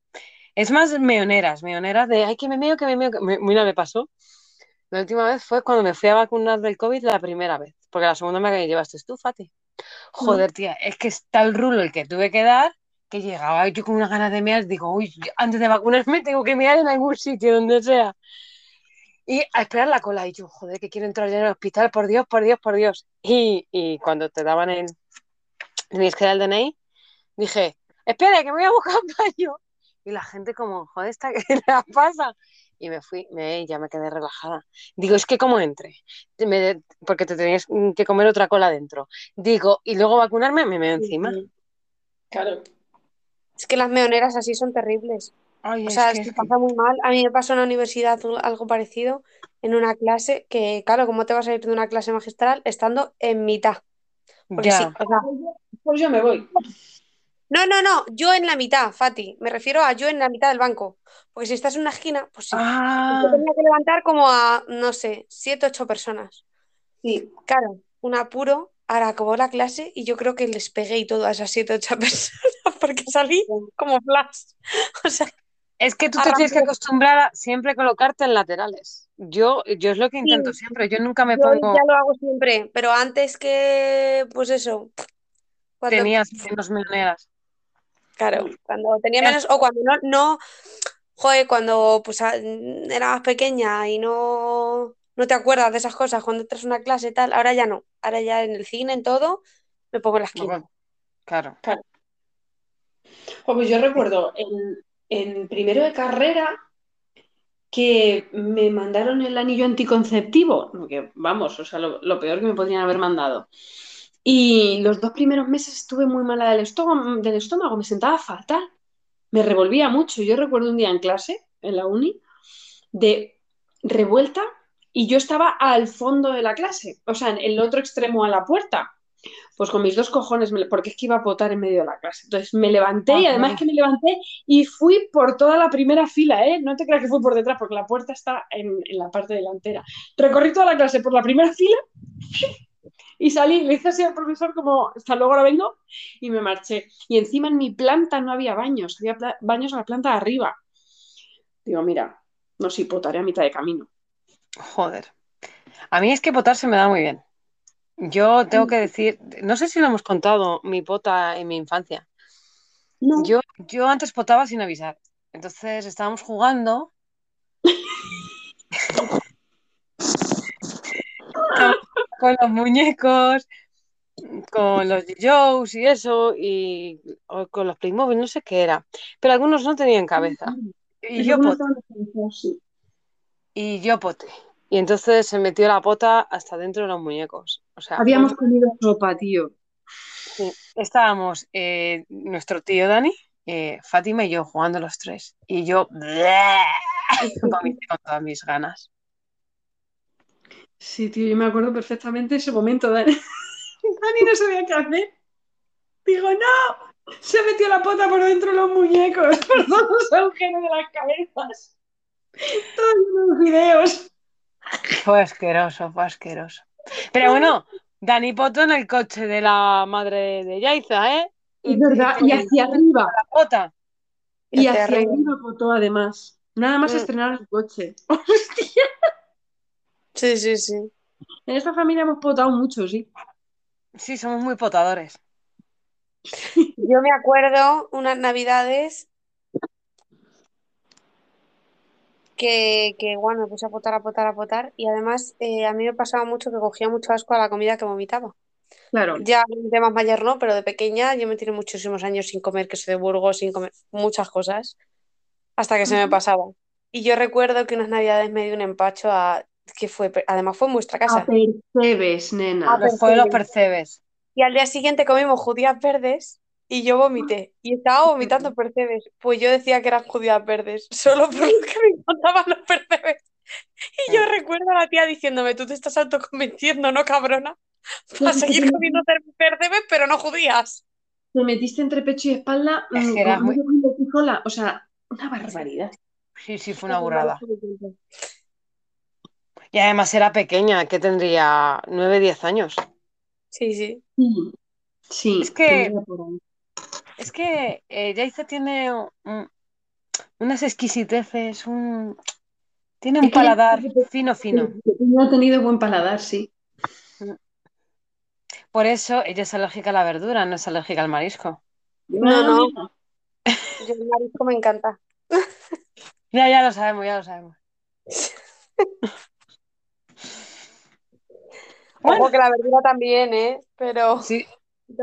Es más meoneras, meoneras de, ay, que me meo, que me meo, que me- mira, me pasó. La última vez fue cuando me fui a vacunar del COVID la primera vez, porque la segunda me llevaste tú, Fati. Joder, tía, es que está el rulo el que tuve que dar, que llegaba yo con unas ganas de mear, digo, uy, antes de vacunarme tengo que mear en algún sitio, donde sea. Y a esperar la cola, y yo, joder, que quiero entrar ya en el hospital, por Dios, por Dios, por Dios. Y, y cuando te daban el, tenías que dar el DNI, dije, espera, que me voy a buscar un baño. Y la gente como, joder, ¿esta qué le pasa? Y me fui, me, ya me quedé relajada. Digo, es que como entre, me- porque te tenías que comer otra cola dentro. Digo, y luego vacunarme, me meo encima. Claro. Es que las meoneras así son terribles. Ay, O sea, que- es que pasa muy mal. A mí me pasó en la universidad algo parecido, en una clase, que claro, ¿cómo te vas a ir de una clase magistral estando en mitad? Porque ya. sí, o sea, Pues yo me voy. no, no, no, yo en la mitad, Fati, me refiero a yo en la mitad del banco. Porque si estás en una esquina, pues sí. Ah, Yo tenía que levantar como a, no sé, siete, ocho personas. Sí. Claro, un apuro, acabó la clase y yo creo que les pegué y todo a esas siete, ocho personas porque salí como flash. O sea, es que tú te tienes que acostumbrar a siempre colocarte en laterales. Yo, yo es lo que intento Sí. siempre. Yo nunca me yo pongo. ya lo hago siempre, pero antes que, pues eso, cuando, Tenías menos meoneras. claro, cuando tenía menos, o cuando no, no, joder, cuando pues era más pequeña y no, no te acuerdas de esas cosas cuando entras a una clase y tal, ahora ya no. Ahora ya en el cine, en todo, me pongo en la esquina. Claro. Jo, pues yo recuerdo en, en primero de carrera que me mandaron el anillo anticonceptivo, que vamos, o sea, lo, lo peor que me podrían haber mandado. Y los dos primeros meses estuve muy mala del estómago, del estómago, me sentaba fatal, me revolvía mucho. Yo recuerdo un día en clase, en la uni, de revuelta y yo estaba al fondo de la clase, o sea, en el otro extremo a la puerta. Pues con mis dos cojones, me- porque es que iba a potar en medio de la clase. Entonces me levanté y además que me levanté y fui por toda la primera fila, ¿eh? No te creas que fui por detrás, porque la puerta está en, en la parte delantera. Recorrí toda la clase por la primera fila y salí, le hice así al profesor como, hasta luego ahora vengo, y me marché. Y encima en mi planta no había baños, había baños en la planta de arriba. Digo, mira, no sé, potaré a mitad de camino. Joder. A mí es que potar se me da muy bien. Yo tengo que decir, no sé si lo hemos contado, mi pota en mi infancia. No. Yo, yo antes potaba sin avisar. Entonces estábamos jugando. con los muñecos, con los Joes y eso, y o con los Playmobil, no sé qué era. Pero algunos no tenían cabeza. Y Eso yo, pot-. Y yo poté. Y entonces se metió la pota hasta dentro de los muñecos. O sea, Habíamos comido sopa, tío. sí, estábamos eh, nuestro tío Dani, eh, Fátima y yo jugando los tres. Y yo vomité con todas mis ganas. Sí, tío, yo me acuerdo perfectamente ese momento. Dani, Dani no sabía qué hacer. Digo, no, se metió la pota por dentro de los muñecos, por todos los agujeros de las cabezas. Todos los videos. Fue asqueroso, fue asqueroso. Pero bueno, Dani potó en el coche de la madre de Yaiza, ¿eh? Es verdad, y hacia arriba. la pota. Y Hacia hacia arriba. arriba potó además. Nada más Mm. estrenar el coche. Hostia, Sí, sí, sí. en esta familia hemos potado mucho, sí. Sí, somos muy potadores. Yo me acuerdo unas navidades que, que bueno, me puse a potar, a potar, a potar y además eh, a mí me pasaba mucho que cogía mucho asco a la comida que vomitaba. Claro. Ya de más mayor no, pero de pequeña yo me tiré muchísimos años sin comer queso de Burgos, sin comer muchas cosas, hasta que se me pasaba. Y yo recuerdo que unas navidades me dio un empacho a... que fue, además fue en vuestra A casa. percebes, nena. A Los fue los percebes. Y al día siguiente comimos judías verdes y yo vomité. Y estaba vomitando percebes. Pues yo decía que eran judías verdes, solo por lo que me encantaban los percebes. Y yo recuerdo a la tía diciéndome, tú te estás autoconvenciendo, ¿no, cabrona? Para seguir comiendo percebes, pero no judías. Te metiste entre pecho y espalda Es mm, que era muy-. O sea, una barbaridad. Sí, sí, fue una burrada. Y además era pequeña, que tendría 9, 10 años. Sí, sí. Sí. Es que-. Es que eh, Yaiza tiene un- unas exquisiteces, un... tiene un Es que ella- paladar fino, fino. No ha tenido buen paladar, sí. Por eso ella es alérgica a la verdura, no es alérgica al marisco. No, no. Yo el marisco me encanta. Ya, ya lo sabemos, ya lo sabemos. Ojo que la verdura también, ¿eh? Pero Sí,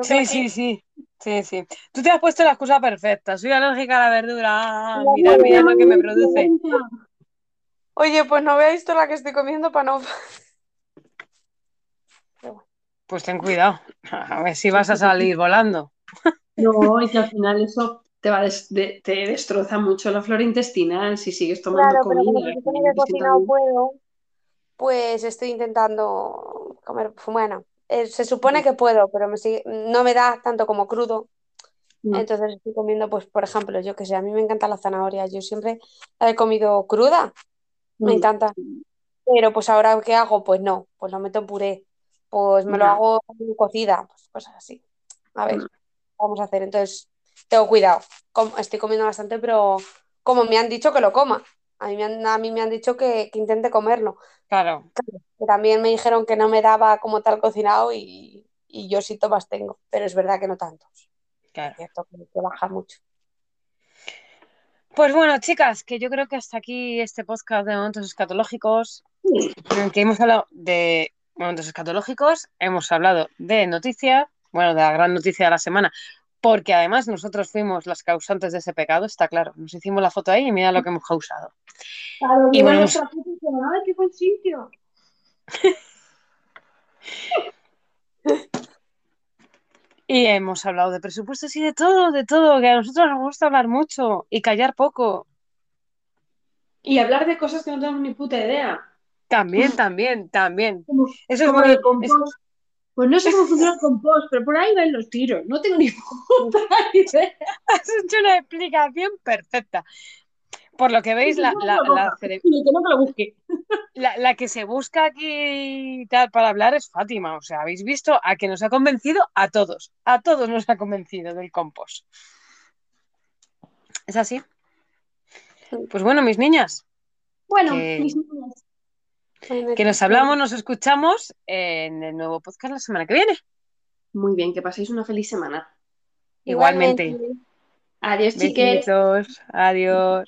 sí, sí, sí. Sí, sí. Tú te has puesto la excusa perfecta. Soy alérgica a la verdura. Ah, mira, no, lo que me produce. Oye, pues no veáis toda la que estoy comiendo para no... Pues ten cuidado. A ver si vas a salir volando. No, y que al final eso te va a des- de- te destroza mucho la flora intestinal si sigues tomando Claro, pero como comida. que cocina no bien. puedo, pues estoy intentando comer, bueno, eh, se supone que puedo, pero me sigue- no me da tanto como crudo. Entonces estoy comiendo, pues, por ejemplo, yo que sé, a mí me encanta la zanahoria, yo siempre la he comido cruda, me Mm. encanta. Pero pues ahora, ¿qué hago? Pues no, pues lo meto en puré, pues me lo hago cocida, pues cosas así. A ver, Mm. vamos a hacer. Entonces, tengo cuidado. Estoy comiendo bastante, pero como me han dicho que lo coma. A mí me han, a mí me han dicho que, que intente comerlo. Claro. También me dijeron que no me daba como tal cocinado y, y yo síntomas tengo, pero es verdad que no tantos. Claro. Es cierto que, que baja mucho. Pues bueno, chicas, que yo creo que hasta aquí este podcast de momentos escatológicos, en el que hemos hablado de momentos escatológicos, hemos hablado de noticias, bueno, de la gran noticia de la semana, porque además nosotros fuimos las causantes de ese pecado, está claro. Nos hicimos la foto ahí y mira lo que hemos causado. Claro, Y bueno, ¡Ay, qué buen sitio! Y hemos hablado de presupuestos y de todo, de todo, que a nosotros nos gusta hablar mucho y callar poco. Y hablar de cosas que no tenemos ni puta idea. También, también, también. Como, Eso es como muy... el compost. Pues no sé cómo funciona el compost, pero por ahí van los tiros. No tengo ni puta idea. Has hecho una explicación perfecta. Por lo que veis, la, la, la, la- la que se busca aquí tal para hablar es Fátima. O sea, habéis visto a que nos ha convencido a todos. A todos nos ha convencido del compost. ¿Es así? Pues bueno, mis niñas, Bueno, Que- mis niñas. Bueno, que nos hablamos, nos escuchamos en el nuevo podcast la semana que viene. Muy bien, que paséis una feliz semana. Igualmente. Adiós, chiques. Besitos. Adiós.